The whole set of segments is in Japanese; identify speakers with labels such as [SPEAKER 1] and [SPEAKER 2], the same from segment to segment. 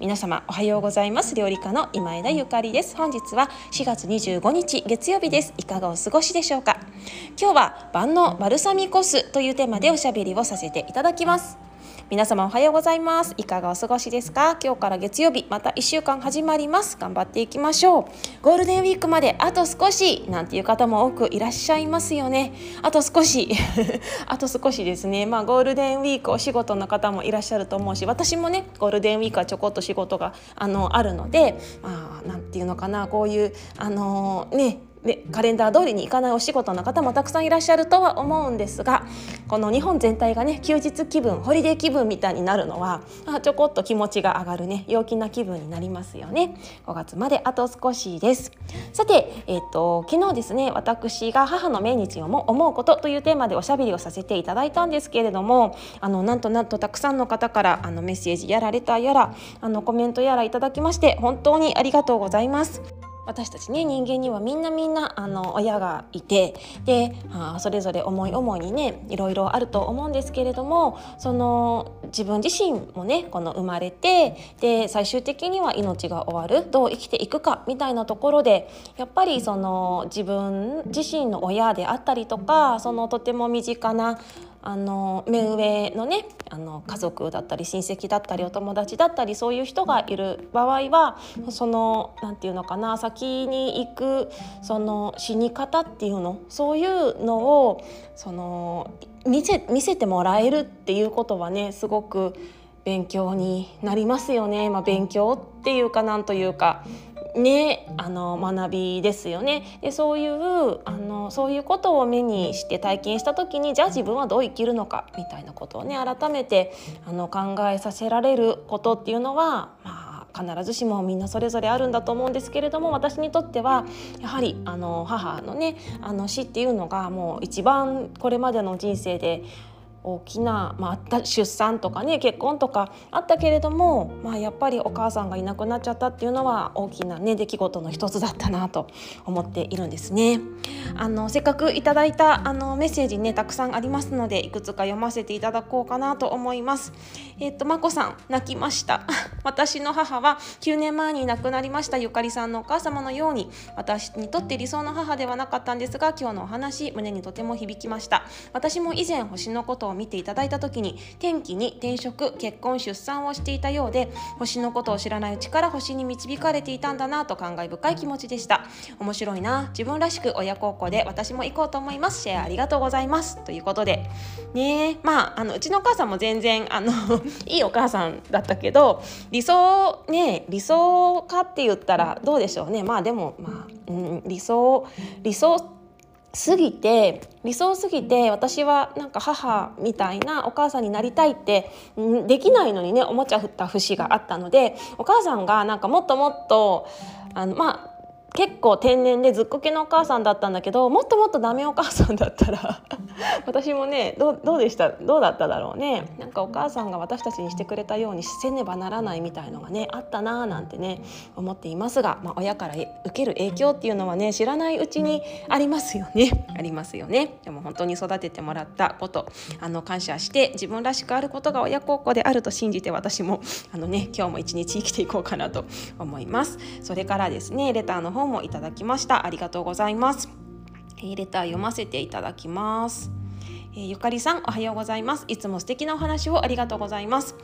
[SPEAKER 1] 皆様おはようございます。料理家の今枝ゆかりです。本日は4月25日月曜日です。いかがお過ごしでしょうか。今日は万能バルサミコ酢というテーマでおしゃべりをさせていただきます。皆様おはようございます。いかがお過ごしですか？今日から月曜日また1週間始まります。頑張っていきましょう。ゴールデンウィークまであと少しなんていう方も多くいらっしゃいますよね。あと少し あと少しですね。まあゴールデンウィークお仕事の方もいらっしゃると思うし私もねゴールデンウィークはちょこっと仕事があのあるのでまあなんていうのかなこういうあのー、ねカレンダー通りに行かないお仕事の方もたくさんいらっしゃるとは思うんですがこの日本全体がね休日気分ホリデー気分みたいになるのはあちょこっと気持ちが上がるね陽気な気分になりますよね5月まであと少しですさて、えーと、昨日ですね私が母の命日を思うことというテーマでおしゃべりをさせていただいたんですけれどもあのなんとなんとたくさんの方からあのメッセージやらレターやらあのコメントやらいただきまして本当にありがとうございます。私たちね人間にはみんなみんなあの親がいてであそれぞれ思い思いにねいろいろあると思うんですけれどもその自分自身もねこの生まれてで最終的には命が終わるどう生きていくかみたいなところでやっぱりその自分自身の親であったりとかそのとても身近なあの目上のねあの家族だったり親戚だったりお友達だったりそういう人がいる場合はその何て言うのかな先に行くその死に方っていうのそういうのをその見せ見せてもらえるっていうことはねすごく勉強になりますよね。まあ、勉強っていうかなんというかね、あの学びですよね。でそういうあのそういうことを目にして体験した時にじゃあ自分はどう生きるのかみたいなことをね改めてあの考えさせられることっていうのは、まあ、必ずしもみんなそれぞれあるんだと思うんですけれども私にとってはやはりあの母のねあの死っていうのがもう一番これまでの人生で大きな、まあ、あった出産とかね結婚とかあったけれども、まあ、やっぱりお母さんがいなくなっちゃったっていうのは大きな、ね、出来事の一つだったなと思っているんですね。あのせっかくいただいたあのメッセージねたくさんありますのでいくつか読ませていただこうかなと思います。えっ、とまこさん泣きました 私の母は9年前に亡くなりましたゆかりさんのお母様のように私にとって理想の母ではなかったんですが今日のお話胸にとても響きました私も以前星のことを見ていただいた時に天気に転職結婚出産をしていたようで星のことを知らないうちから星に導かれていたんだなと感慨深い気持ちでした。面白いな。自分らしく親孝行で私も行こうと思います。シェアありがとうございます。ということで。ねまああのうちのお母さんも全然あの いいお母さんだったけど理想ね理想かって言ったらどうでしょうね。まあでもまあ、うん、理想理想すぎて理想すぎて私はなんか母みたいなお母さんになりたいってできないのにねおもちゃ振った節があったのでお母さんがなんかもっともっとあのまあ結構天然でずっこけのお母さんだったんだけどもっともっとダメお母さんだったら私もねどうでした？どうだっただろうね。なんかお母さんが私たちにしてくれたようにせねばならないみたいのがねあったなーなんてね思っていますが、まあ、親から受ける影響っていうのはね知らないうちにありますよね。ありますよね。でも本当に育ててもらったことあの感謝して自分らしくあることが親孝行であると信じて私もあのね今日も一日生きていこうかなと思います。それからですねレターの方もいただきました。ありがとうございます。レター読ませていただきます。えー、ゆかりさんおはようございます。いつも素敵なお話をありがとうございます、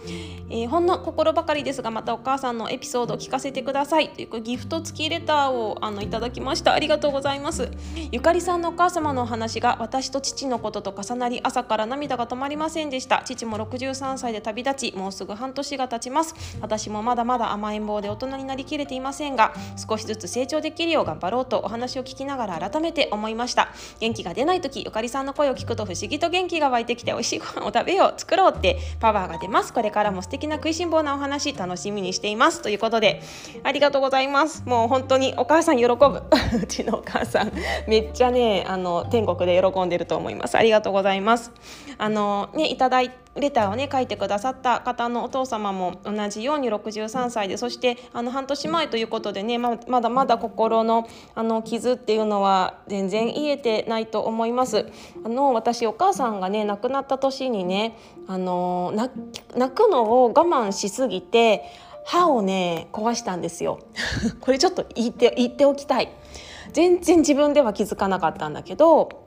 [SPEAKER 1] えー、ほんの心ばかりですがまたお母さんのエピソードを聞かせてください。というギフト付きレターをあのいただきました。ありがとうございます。ゆかりさんのお母様のお話が私と父のことと重なり朝から涙が止まりませんでした。父も63歳で旅立ちもうすぐ半年が経ちます。私もまだまだ甘えん坊で大人になりきれていませんが少しずつ成長できるよう頑張ろうとお話を聞きながら改めて思いました。元気が出ない時ゆかりさんの声を聞くと不思議気と元気が湧いてきて美味しいご飯を食べよう作ろうってパワーが出ます。これからも素敵な食いしん坊なお話楽しみにしています。ということでありがとうございます。もう本当にお母さん喜ぶ。うちのお母さんめっちゃねあの天国で喜んでると思います。ありがとうございます。あのねいただいレターをね書いてくださった方のお父様も同じように63歳でそしてあの半年前ということでねままだまだ心のあの傷っていうのは全然癒えてないと思います。あの私お母さんがね亡くなった年にねあの泣くのを我慢しすぎて歯をね壊したんですよ。これちょっと言って言っておきたい。全然自分では気づかなかったんだけど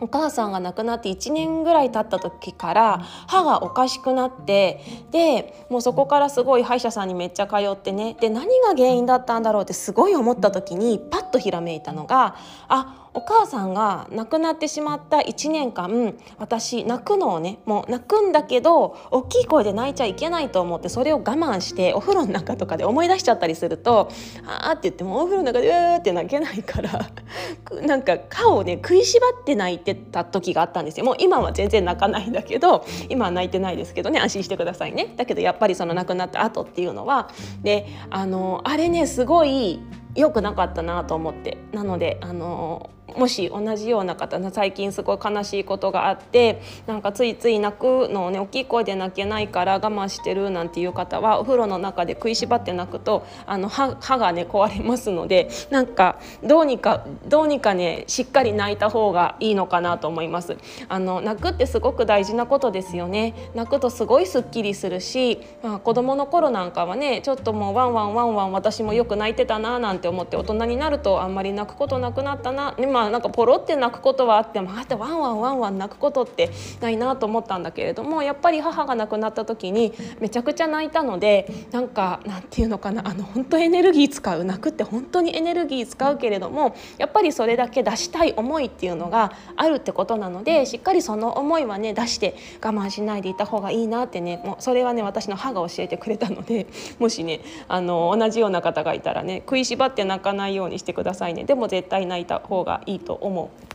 [SPEAKER 1] お母さんが亡くなって1年ぐらい経った時から歯がおかしくなってでもうそこからすごい歯医者さんにめっちゃ通ってね。で何が原因だったんだろうってすごい思った時にパッとひらめいたのがあお母さんが亡くなってしまった1年間私泣くのをねもう泣くんだけど大きい声で泣いちゃいけないと思ってそれを我慢してお風呂の中とかで思い出しちゃったりすると「あ」って言ってもお風呂の中で「うー」って泣けないから なんか歯をね食いしばって泣いてた時があったんですよ。もう今は全然泣かないんだけど今は泣いてないですけどね安心してくださいね。だけどやっぱりその亡くなった後っていうのはであのあれねすごい良くなかったなと思って。なのであのもし同じような方最近すごい悲しいことがあってなんかついつい泣くのをね大きい声で泣けないから我慢してるなんていう方はお風呂の中で食いしばって泣くとあの歯歯がね壊れますのでなんかどうにかどうにかねしっかり泣いた方がいいのかなと思います。あの泣くってすごく大事なことですよね。泣くとすごいすっきりするし、まあ、子供の頃なんかはねちょっともうワンワンワンワン私もよく泣いてたななんて思って大人になるとあんまり泣くことなくなったな、ね、ままあなんかポロって泣くことはあってもあってワンワンワンワン泣くことってないなと思ったんだけれどもやっぱり母が亡くなった時にめちゃくちゃ泣いたのでなんかなんていうのかなあの本当エネルギー使う泣くって本当にエネルギー使うけれどもやっぱりそれだけ出したい思いっていうのがあるってことなのでしっかりその思いはね出して我慢しないでいた方がいいなってねもうそれはね私の歯が教えてくれたのでもしねあの同じような方がいたらね食いしばって泣かないようにしてくださいね。でも絶対泣いた方がいいと思う。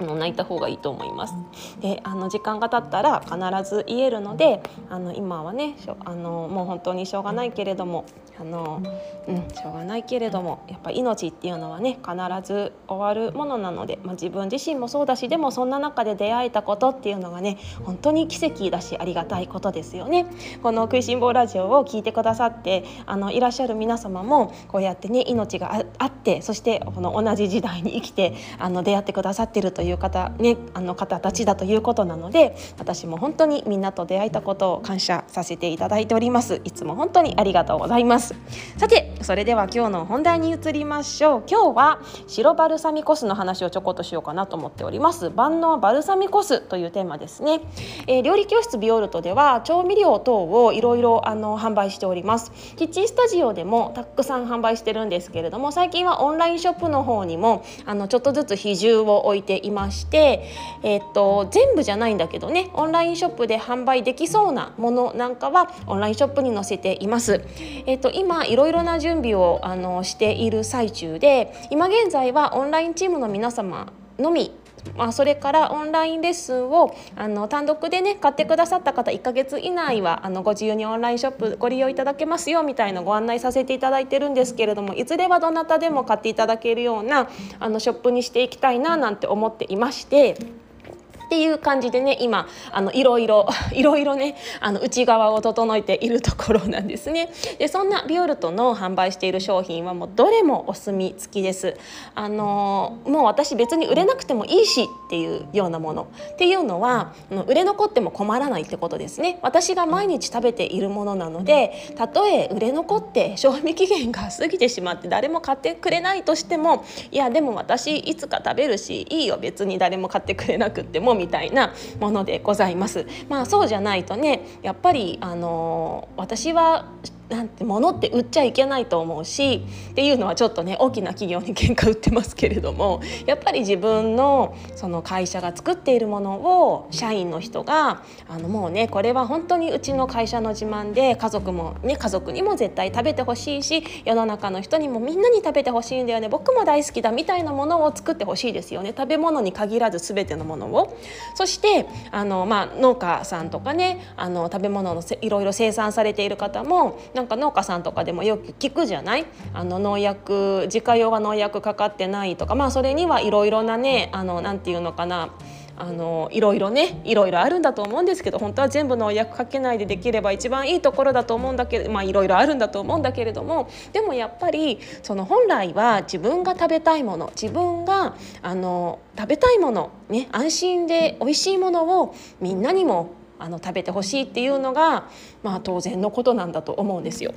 [SPEAKER 1] 泣いた方がいいと思います。であの時間が経ったら必ず言えるのであの今はねあのもう本当にしょうがないけれどもあの、うん、しょうがないけれどもやっぱ命っていうのはね必ず終わるものなので、まあ、自分自身もそうだしでもそんな中で出会えたことっていうのがね本当に奇跡だしありがたいことですよね。この「食いしん坊ラジオ」を聞いてくださってあのいらっしゃる皆様もこうやってね命があってそしてこの同じ時代に生きてあの出会ってくださってるという方,、ね、あの方たちだということなので私も本当にみんなと出会えたことを感謝させていただいております。いつも本当にありがとうございます。さてそれでは今日の本題に移りましょう。今日は白バルサミコ酢の話をちょこっとしようかなと思っております。万能バルサミコ酢というテーマですね、えー、料理教室ビオルトでは調味料等をいろいろあの販売しております。キッチンスタジオでもたくさん販売してるんですけれども最近はオンラインショップの方にもあのちょっとずつ比重を置いていましてえー、っと全部じゃないんだけどねオンラインショップで販売できそうなものなんかはオンラインショップに載せています。えー、っと今いろいろな準準備をあのしている最中で今現在はオンラインチームの皆様のみまあ、それからオンラインレッスンをあの単独でね買ってくださった方1ヶ月以内はあのご自由にオンラインショップご利用いただけますよみたいなご案内させていただいてるんですけれどもいずれはどなたでも買っていただけるようなあのショップにしていきたいななんて思っていまして。っていう感じでね今あのいろいろ いろいろねあの内側を整えているところなんですね。でそんなビオルトの販売している商品はもうどれもお墨付きです。あのもう私別に売れなくてもいいしっていうようなもの。っていうのは売れ残っても困らないってことですね。私が毎日食べているものなのでたとえ売れ残って賞味期限が過ぎてしまって誰も買ってくれないとしてもいやでも私いつか食べるしいいよ。別に誰も買ってくれなくってもみたいなものでございます。まあ、そうじゃないとねやっぱりあの私はなんてものって売っちゃいけないと思うしっていうのはちょっとね大きな企業に喧嘩売ってますけれどもやっぱり自分のその会社が作っているものを社員の人があのもうねこれは本当にうちの会社の自慢で家族もね家族にも絶対食べてほしいし世の中の人にもみんなに食べてほしいんだよね僕も大好きだみたいなものを作ってほしいですよね食べ物に限らず全てのものを。そしてあの、まあ、農家さんとかねあの食べ物のいろいろ生産されている方もなんか農家さんとかでもよく聞くじゃない？あの農薬自家用は農薬かかってないとか。まあそれにはいろいろなねあのなんていうのかな。あのいろいろねいろいろあるんだと思うんですけど本当は全部農薬かけないでできれば一番いいところだと思うんだけどまあいろいろあるんだと思うんだけれども。でもやっぱりその本来は自分が食べたいもの自分があの食べたいもの、ね、安心で美味しいものをみんなにもあの食べてほしいっていうのが、まあ、当然のことなんだと思うんですよ。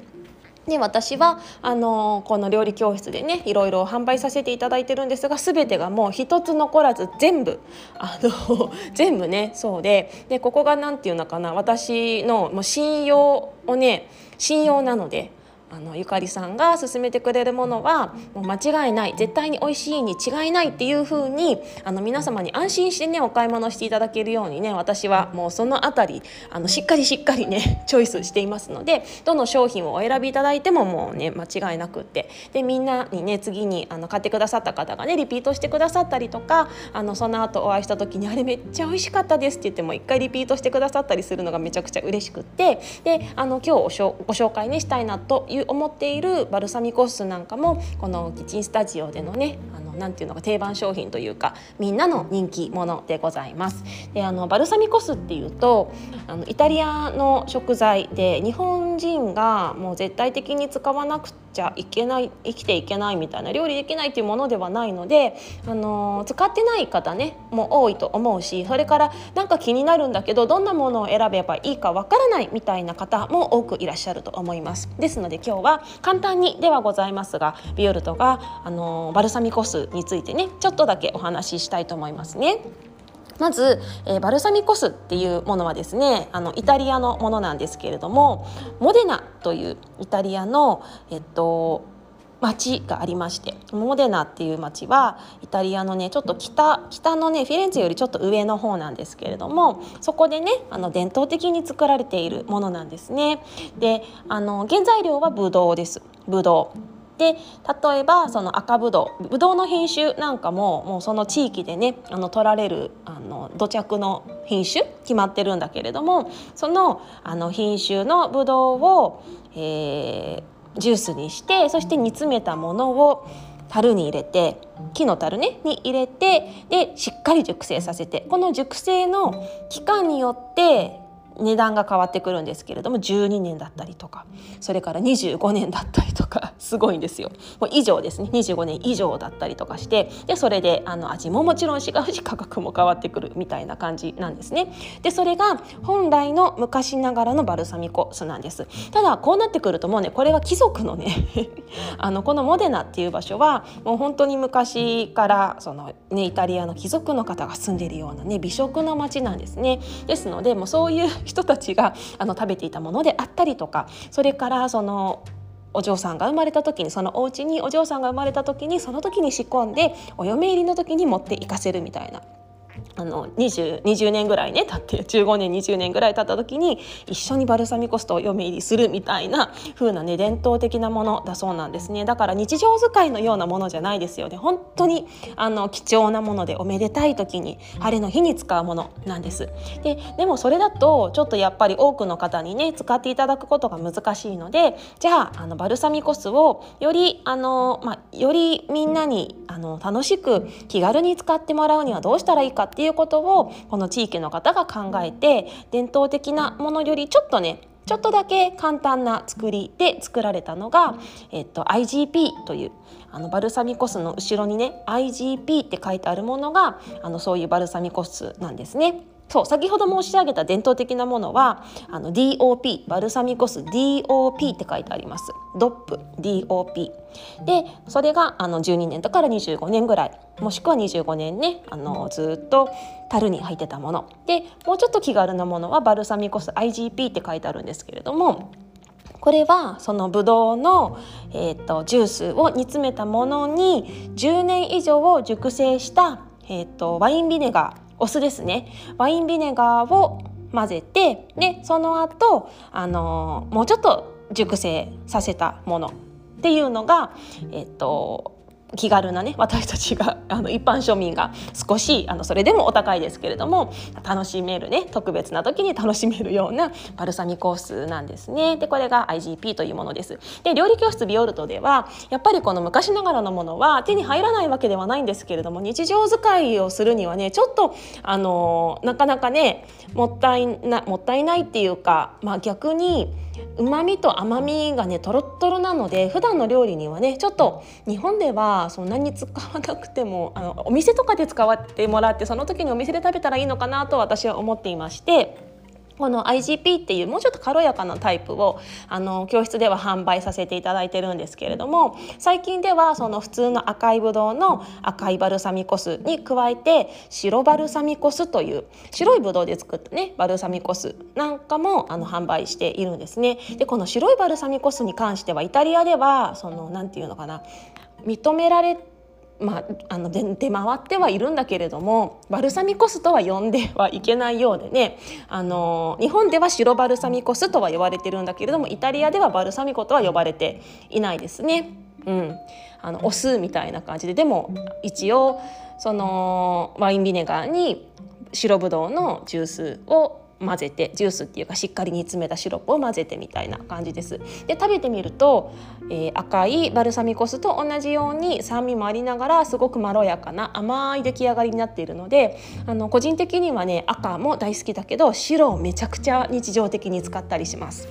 [SPEAKER 1] で私はあのこの料理教室でねいろいろ販売させていただいてるんですが全てがもう一つ残らず全部あの 全部ねそうででここが何て言うのかな私のもう信用をね信用なのであのゆかりさんが勧めてくれるものはもう間違いない絶対に美味しいに違いないっていう風にあの皆様に安心してねお買い物していただけるようにね私はもうその辺りあのしっかりしっかりね チョイスしていますのでどの商品をお選びいただいてももうね間違いなくって。でみんなにね次にあの買ってくださった方がねリピートしてくださったりとかあのその後お会いした時にあれめっちゃ美味しかったですって言っても一回リピートしてくださったりするのがめちゃくちゃ嬉しくって。であの今日ご紹介ねしたいなといういう思っているバルサミコ酢なんかもこのキッチンスタジオでのねあのなんていうのか定番商品というかみんなの人気ものでございます。であのバルサミコ酢っていうとあのイタリアの食材で日本人がもう絶対的に使わなくちゃいけない生きていけないみたいな料理できないっていうものではないので、あの使ってない方ねも多いと思うしそれからなんか気になるんだけどどんなものを選べばいいかわからないみたいな方も多くいらっしゃると思います。ですので今日は簡単にではございますがビオルトが、あのバルサミコ酢についてねちょっとだけお話ししたいと思いますね。まず、えー、バルサミコ酢っていうものはですねあのイタリアのものなんですけれどもモデナというイタリアの、えっと、町がありましてモデナっていう町はイタリアのねちょっと北北のねフィレンツェよりちょっと上の方なんですけれどもそこでねあの伝統的に作られているものなんですね。であの原材料はブドウです。ブドウで例えばその赤ぶどうぶどうの品種なんかももうその地域でねあの取られるあの土着の品種決まってるんだけれどもそのあの品種のぶどうを、えー、ジュースにしてそして煮詰めたものを樽に入れて木の樽ねに入れてでしっかり熟成させてこの熟成の期間によって値段が変わってくるんですけれども12年だったりとかそれから25年だったりとか すごいんですよ。もう以上ですね。25年以上だったりとかしてでそれであの味ももちろん違うし価格も変わってくるみたいな感じなんですね。でそれが本来の昔ながらのバルサミコ酢なんです。ただこうなってくるともうねこれは貴族のね あのこのモデナっていう場所はもう本当に昔からそのねイタリアの貴族の方が住んでいるようなね美食の街なんですね。ですのでもうそういう人たちがあの食べていたものであったりとかそれからそのお嬢さんが生まれた時にそのお家にお嬢さんが生まれた時にその時に仕込んでお嫁入りの時に持っていかせるみたいな。あの 20, 20年ぐらいね経って15年20年ぐらい経った時に一緒にバルサミコ酢と嫁入りするみたいな風なね伝統的なものだそうなんですね。だから日常使いのようなものじゃないですよね。本当にあの貴重なものでおめでたい時に晴れの日に使うものなんです。ででもそれだとちょっとやっぱり多くの方にね使っていただくことが難しいのでじゃああのバルサミコ酢をよりあの、まあ、よりみんなにあの楽しく気軽に使ってもらうにはどうしたらいいかっていういうことをこの地域の方が考えて伝統的なものよりちょっとねちょっとだけ簡単な作りで作られたのが、えっと、IGP というあのバルサミコ酢の後ろにね IGP って書いてあるものがあのそういうバルサミコ酢なんですね。そう先ほど申し上げた伝統的なものはあの DOP バルサミコ酢 DOP って書いてあります。ドップ DOP でそれがあの12年だから25年ぐらいもしくは25年ねあのずっと樽に入ってたもの。でもうちょっと気軽なものはバルサミコ酢 IGP って書いてあるんですけれどもこれはそのブドウの、えーと、ジュースを煮詰めたものに10年以上熟成した、えーと、ワインビネガー。お酢ですね。ワインビネガーを混ぜてでその後あのもうちょっと熟成させたものっていうのが、えっと、気軽なね私たちが あの一般庶民が少しあのそれでもお高いですけれども楽しめるね特別な時に 楽しめるようなバルサミコ酢なんですね。でこれが IGP というものです。で料理教室ビオルトではやっぱりこの昔ながらのものは手に入らないわけではないんですけれども日常使いをするにはねちょっとあのなかなかねもったいなもったいないっていうか、まあ、逆にうまみと甘みがねとろっとろなので普段の料理にはねちょっと日本ではそんなに使わなくてもあのお店とかで使わってもらってその時にお店で食べたらいいのかなと私は思っていまして。この IGP っていうもうちょっと軽やかなタイプをあの教室では販売させていただいてるんですけれども最近ではその普通の赤いブドウの赤いバルサミコ酢に加えて白バルサミコ酢という白いブドウで作ったねバルサミコ酢なんかもあの販売しているんですね。でこの白いバルサミコ酢に関してはイタリアではそのなんていうのかな認められまあ、あの出回ってはいるんだけれどもバルサミコ酢とは呼んではいけないようでねあの日本では白バルサミコ酢とは呼ばれてるんだけれどもイタリアではバルサミコとは呼ばれていないですね。うん、あのお酢みたいな感じででも一応そのワインビネガーに白ぶどうのジュースを混ぜてジュースっていうかしっかり煮詰めたシロップを混ぜてみたいな感じです。で食べてみると、えー、赤いバルサミコ酢と同じように酸味もありながらすごくまろやかな甘い出来上がりになっているのであの個人的にはね赤も大好きだけど白をめちゃくちゃ日常的に使ったりします。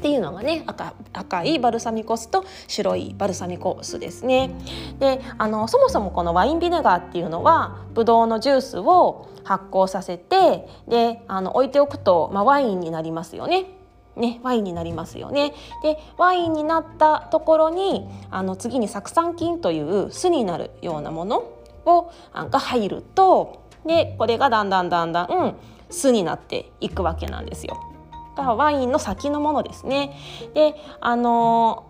[SPEAKER 1] っていうのがね赤赤いバルサミコ酢と白いバルサミコ酢ですね。であのそもそもこのワインビネガーっていうのはブドウのジュースを発酵させてであの置いておくと、まあ、ワインになりますよね。ね、ワインになりますよね。でワインになったところにあの次に酢酸菌という酢になるようなものをが入るとでこれがだんだんだんだん酢になっていくわけなんですよ。がワインの先のものですね。であの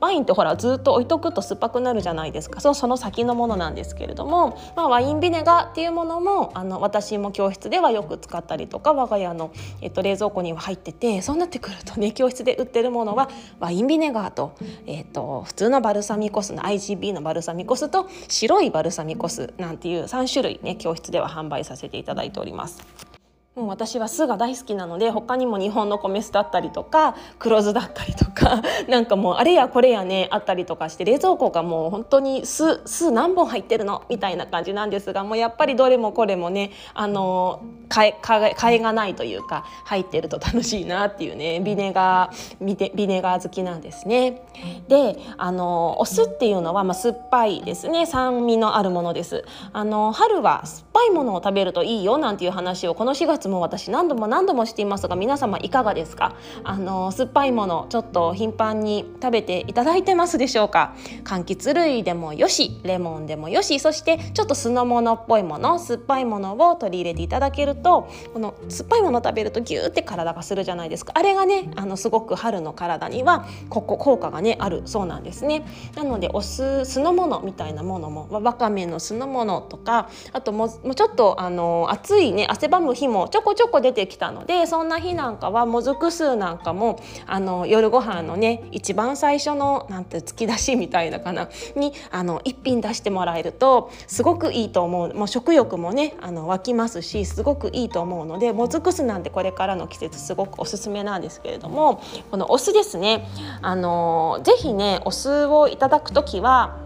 [SPEAKER 1] ワインってほらずっと置いとくと酸っぱくなるじゃないですかそのその先のものなんですけれども、まあ、ワインビネガーっていうものもあの私も教室ではよく使ったりとか我が家の、えっと、冷蔵庫には入っててそうなってくるとね教室で売ってるものはワインビネガーと,、えっと普通のバルサミコ酢の IGB のバルサミコ酢と白いバルサミコ酢なんていう3種類ね教室では販売させていただいております。もう私は酢が大好きなので他にも日本の米酢だったりとか黒酢だったりとか なんかもうあれやこれやねあったりとかして冷蔵庫がもう本当に酢酢何本入ってるのみたいな感じなんですがもうやっぱりどれもこれもねあの替え替えがないというか入ってると楽しいなっていうねビネガービネガー好きなんですね。であのお酢っていうのは、まあ、酸っぱいですね酸味のあるものです。あの春は酸っぱいものを食べるといいよなんていう話をこの4月も私何度も何度もしていますが皆様いかがですか？あの酸っぱいものちょっと頻繁に食べていただいてますでしょうか？柑橘類でもよしレモンでもよしそしてちょっと酢の物っぽいもの酸っぱいものを取り入れていただけるとこの酸っぱいもの食べるとギューって体がするじゃないですか。あれがねあのすごく春の体にはここ効果がねあるそうなんですね。なのでお酢酢の物みたいなものもわかめの酢の物とかあともうちょっとあの暑いね汗ばむ日もちょこちょこ出てきたのでそんな日なんかはもずく酢なんかもあの夜ご飯のね一番最初のなんて突き出しみたいなかなにあの一品出してもらえるとすごくいいと思う。もう食欲もねあの湧きますしすごくいいと思うのでもずく酢なんてこれからの季節すごくおすすめなんですけれどもこのお酢ですねあのぜひねお酢をいただく時は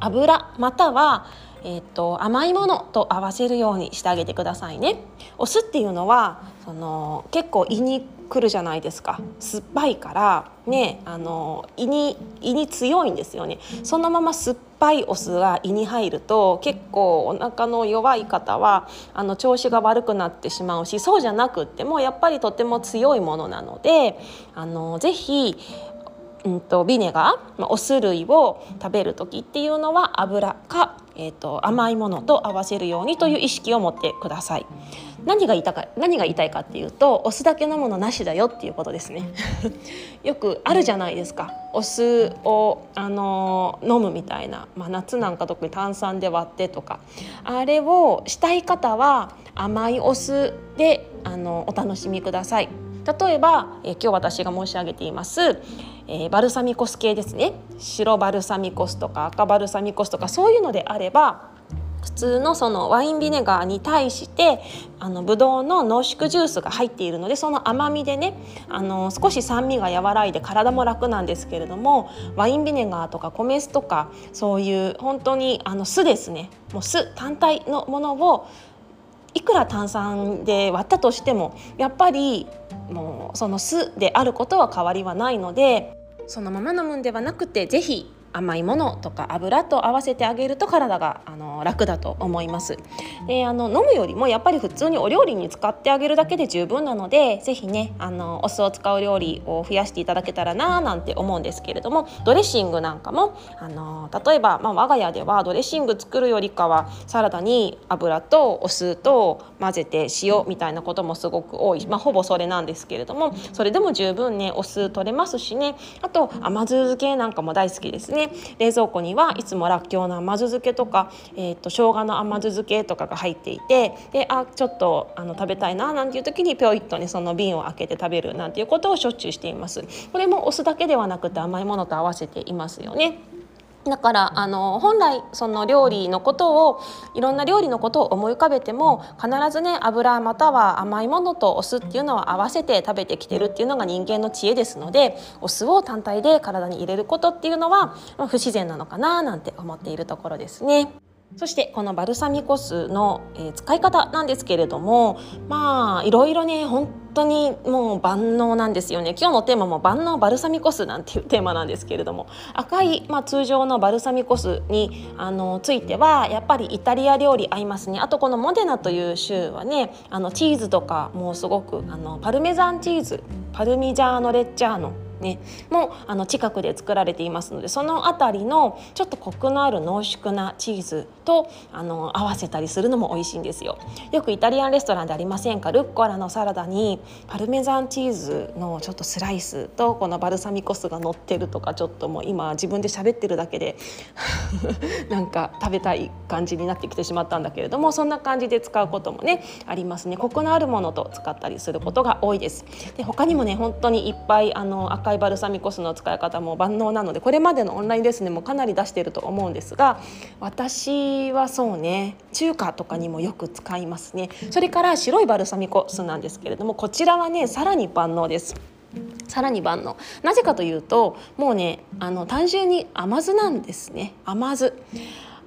[SPEAKER 1] 油またはえーと、甘いものと合わせるようにしてあげてくださいね。お酢っていうのはその結構胃に来るじゃないですか酸っぱいからねあの胃に胃に強いんですよねそのまま酸っぱいお酢が胃に入ると結構お腹の弱い方はあの調子が悪くなってしまうしそうじゃなくってもやっぱりとても強いものなのであのぜひうんとビネガー、ま、お酢類を食べる時っていうのは油かえーと、甘いものと合わせるようにという意識を持ってください。何が言いたか何が言いたいかっていうとお酢だけ飲むのなしだよっていうことですね。よくあるじゃないですか。お酢をあの飲むみたいな、まあ、夏なんか特に炭酸で割ってとか。あれをしたい方は甘いお酢であのお楽しみください。例えば、え今日私が申し上げています、えー、バルサミコ酢系ですね。白バルサミコ酢とか赤バルサミコ酢とかそういうのであれば普通のそのワインビネガーに対してあのブドウの濃縮ジュースが入っているのでその甘みでねあの少し酸味が和らいで体も楽なんですけれどもワインビネガーとか米酢とかそういう本当にあの酢ですね。もう酢単体のものをいくら炭酸で割ったとしてもやっぱりもうその酢であることは変わりはないので。そのまま飲むんではなくて是非甘いものとか油と合わせてあげると体があの楽だと思います。であの飲むよりもやっぱり普通にお料理に使ってあげるだけで十分なので是非ねあのお酢を使う料理を増やしていただけたらななんて思うんですけれどもドレッシングなんかもあの例えば、まあ、我が家ではドレッシング作るよりかはサラダに油とお酢と混ぜて塩みたいなこともすごく多い、まあ、ほぼそれなんですけれどもそれでも十分ねお酢取れますしね。あと甘酢漬けなんかも大好きですね。冷蔵庫にはいつもらっきょうの甘酢漬けとか、えーと、生姜の甘酢漬けとかが入っていてであちょっとあの食べたいななんていう時にぴょいっとねその瓶を開けて食べるなんていうことをしょっちゅうしています。これもお酢だけではなくて甘いものと合わせていますよね。だからあの本来その料理のことをいろんな料理のことを思い浮かべても必ずね油または甘いものとお酢っていうのは合わせて食べてきてるっていうのが人間の知恵ですのでお酢を単体で体に入れることっていうのは不自然なのかななんて思っているところですね。そしてこのバルサミコ酢の、え使い方なんですけれどもまあいろいろね本当にもう万能なんですよね。今日のテーマも万能バルサミコ酢なんていうテーマなんですけれども赤い、まあ、通常のバルサミコ酢にあのついてはやっぱりイタリア料理合いますね。あとこのモデナという州はねあのチーズとかもうすごくあのパルメザンチーズパルミジャーノレッジャーノね、もあの近くで作られていますのでその辺りのちょっとコクのある濃縮なチーズとあの合わせたりするのも美味しいんですよ。よくイタリアンレストランでありませんか？ルッコラのサラダにパルメザンチーズのちょっとスライスとこのバルサミコ酢が乗ってるとかちょっともう今自分で喋ってるだけで なんか食べたい感じになってきてしまったんだけれどもそんな感じで使うこともねありますね。コクのあるものと使ったりすることが多いです。で他にもね本当にいっぱいあの赤いバルサミコ酢の使い方も万能なのでこれまでのオンラインレッスンでもかなり出していると思うんですが私はそうね中華とかにもよく使いますね。それから白いバルサミコ酢なんですけれどもこちらはねさらに万能です。さらに万能。なぜかというともうねあの単純に甘酢なんですね。甘酢。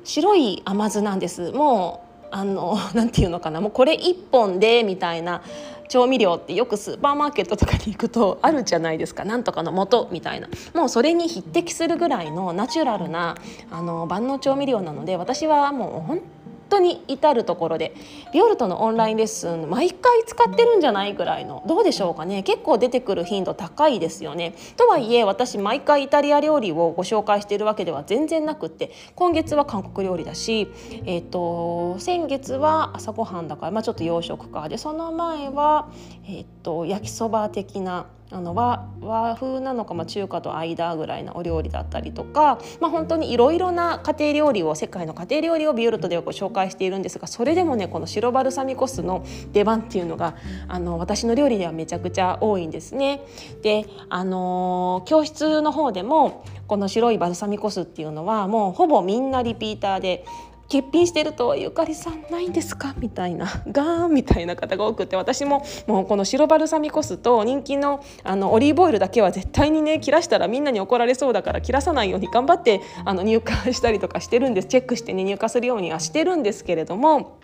[SPEAKER 1] 白い甘酢なんです。もうあの なていうのかな。もうこれ1本でみたいな調味料ってよくスーパーマーケットとかに行くとあるじゃないですか。なんとかの素。みたいな。もうそれに匹敵するぐらいのナチュラルなあの万能調味料なので私はもう本当に至る所でビオルトのオンラインレッスン毎回使ってるんじゃないぐらいのどうでしょうかね結構出てくる頻度高いですよね。とはいえ私毎回イタリア料理をご紹介しているわけでは全然なくって今月は韓国料理だし、えーと、先月は朝ごはんだから、まあ、ちょっと洋食かでその前は、えーと焼きそば的なあの和和風なのか、まあ、中華と間ぐらいのお料理だったりとか、まあ、本当にいろいろな家庭料理を世界の家庭料理をビオルトでご紹介しているんですがそれでもねこの白バルサミコ酢の出番っていうのがあの私の料理ではめちゃくちゃ多いんですね。であの教室の方でもこの白いバルサミコ酢っていうのはもうほぼみんなリピーターで欠品してると「ゆかりさんないんですか?」みたいな「ガーン」みたいな方が多くて私ももうこの白バルサミコ酢と人気のあのオリーブオイルだけは絶対にね切らしたらみんなに怒られそうだから切らさないように頑張ってあの入荷したりとかしてるんですチェックしてね入荷するようにはしてるんですけれども。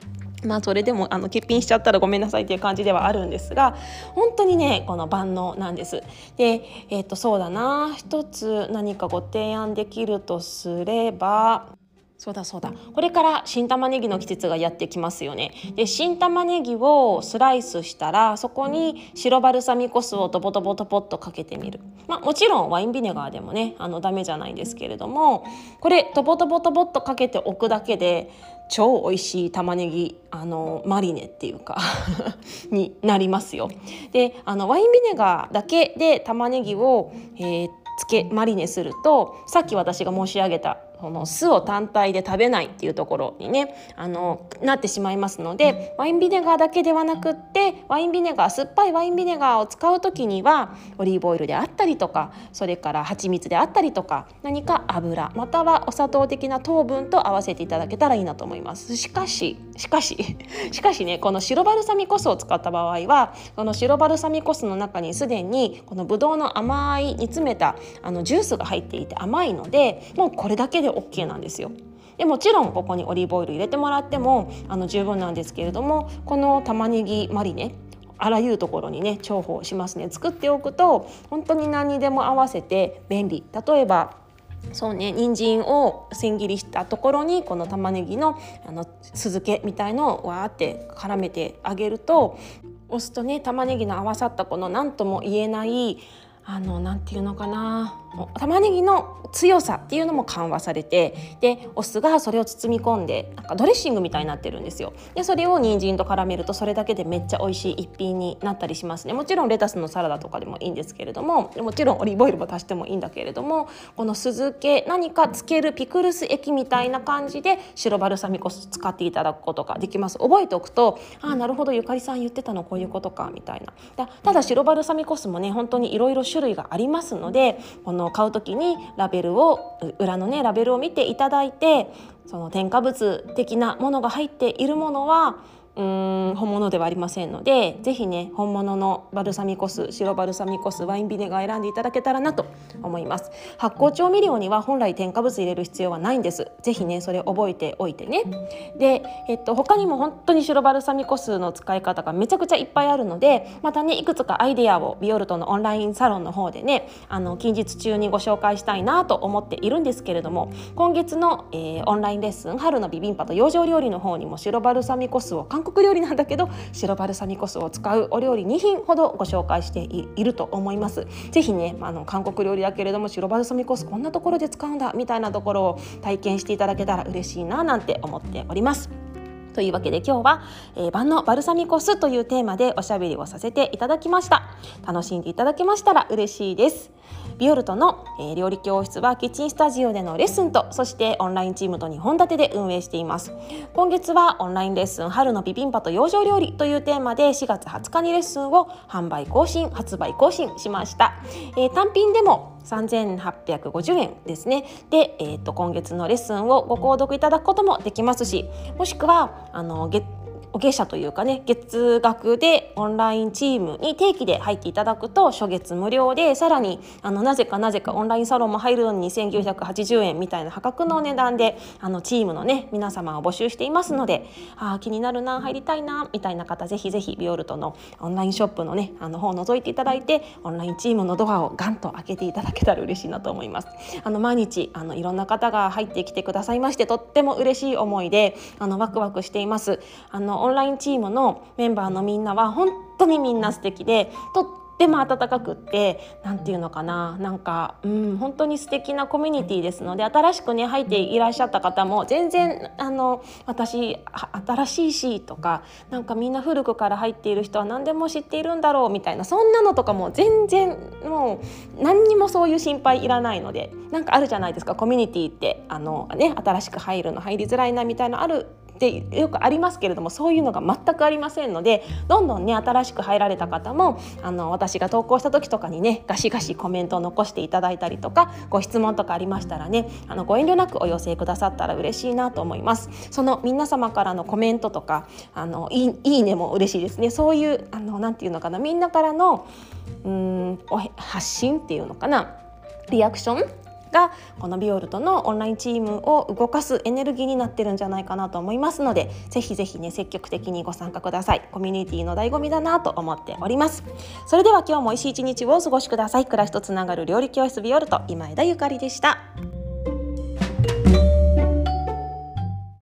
[SPEAKER 1] まあそれでもあの欠品しちゃったらごめんなさいっていう感じではあるんですが本当にねこの万能なんです。で、えー、とそうだな一つ何かご提案できるとすればそうだそうだ。これから新玉ねぎの季節がやってきますよね。で新玉ねぎをスライスしたらそこに白バルサミコ酢をトボトボトポッとかけてみる。まあもちろんワインビネガーでもねあのダメじゃないんですけれどもこれトボトボトボッとかけておくだけで超美味しい玉ねぎあのマリネっていうか になりますよ。であのワインビネガーだけで玉ねぎを、えー、つけマリネするとさっき私が申し上げたこの酢を単体で食べないっていうところにねあのなってしまいますのでワインビネガーだけではなくってワインビネガー酸っぱいワインビネガーを使う時にはオリーブオイルであったりとかそれから蜂蜜であったりとか何か油またはお砂糖的な糖分と合わせていただけたらいいなと思います。しかししかし しかしねこの白バルサミコ酢を使った場合はこの白バルサミコ酢の中にすでにこのブドウの甘い煮詰めたあのジュースが入っていて甘いのでもうこれだけで OK なんですよ。でもちろんここにオリーブオイル入れてもらってもあの十分なんですけれどもこの玉ねぎマリネあらゆるところにね重宝しますね作っておくと本当に何にでも合わせて便利例えばそうね人参を千切りしたところにこの玉ねぎのあの酢漬けみたいのをわーって絡めてあげるとお酢とね玉ねぎの合わさったこの何とも言えないあのなんていうのかな。玉ねぎの強さっていうのも緩和されてでお酢がそれを包み込んでなんかドレッシングみたいになってるんですよ。でそれを人参と絡めるとそれだけでめっちゃ美味しい一品になったりしますね。もちろんレタスのサラダとかでもいいんですけれどももちろんオリーブオイルも足してもいいんだけれどもこの酢漬け何かつけるピクルス液みたいな感じで白バルサミコ酢使っていただくことができます。覚えておくとああなるほどゆかりさん言ってたのこういうことかみたいな。だただ白バルサミコ酢もね本当にいろいろ種類がありますのでこの買う時にラベルを裏のねラベルを見ていただいてその添加物的なものが入っているものはうん本物ではありませんのでぜひね本物のバルサミコ酢白バルサミコ酢ワインビネガー選んでいただけたらなと思います。発酵調味料には本来添加物入れる必要はないんです。ぜひねそれ覚えておいてね。で、えっと、他にも本当に白バルサミコ酢の使い方がめちゃくちゃいっぱいあるのでまたねいくつかアイデアをビオルトのオンラインサロンの方でねあの近日中にご紹介したいなと思っているんですけれども今月の、えー、オンラインレッスン春のビビンパと養生料理の方にも白バルサミコ酢を韓国料理なんだけど白バルサミコ酢を使うお料理2品ほどご紹介していると思います。ぜひねあの韓国料理だけれども白バルサミコ酢こんなところで使うんだみたいなところを体験していただけたら嬉しいななんて思っております。というわけで今日は、えー、万能バルサミコ酢というテーマでおしゃべりをさせていただきました。楽しんでいただけましたら嬉しいです。ビオルトの、えー、料理教室はキッチンスタジオでのレッスンとそしてオンラインチームと2本立てで運営しています。今月はオンラインレッスン春のビビンパと養生料理というテーマで4月20日にレッスンを販売更新発売更新しました、えー、単品でも3850円ですね。で、えーと、今月のレッスンをご購読いただくこともできますしもしくはあの月お月謝というかね月額でオンラインチームに定期で入っていただくと初月無料でさらにあのなぜかなぜかオンラインサロンも入るのに2980円みたいな破格の値段であのチームのね皆様を募集していますのであ気になるな入りたいなみたいな方ぜひぜひビオルトのオンラインショップのねあの方を覗いていただいてオンラインチームのドアをガンと開けていただけたら嬉しいなと思います。あの毎日あのいろんな方が入ってきてくださいましてとっても嬉しい思いであのワクワクしています。あのオンラインチームのメンバーのみんなは本当にみんな素敵でとっても温かくって何て言うのかな。なんか、うん、本当に素敵なコミュニティですので新しくね入っていらっしゃった方も全然あの私新しいしとかなんかみんな古くから入っている人は何でも知っているんだろうみたいなそんなのとかも全然もう何にもそういう心配いらないのでなんかあるじゃないですか。コミュニティってあの、ね、新しく入るの入りづらいなみたいなあるってよくありますけれどもそういうのが全くありませんのでどんどんね新しく入られた方もあの私が投稿した時とかにねガシガシコメントを残していただいたりとかご質問とかありましたらねあのご遠慮なくお寄せくださったら嬉しいなと思います。その皆様からのコメントとかあのいいいいねも嬉しいですね。そういうあのなんていうのかなみんなからのうん発信っていうのかなリアクションがこのビオルトのオンラインチームを動かすエネルギーになってるんじゃないかなと思いますのでぜひぜひね積極的にご参加ください。コミュニティの醍醐味だなと思っております。それでは今日も美味しい一日をお過ごしください。暮らしとつながる料理教室ビオルト今枝ゆかりでした。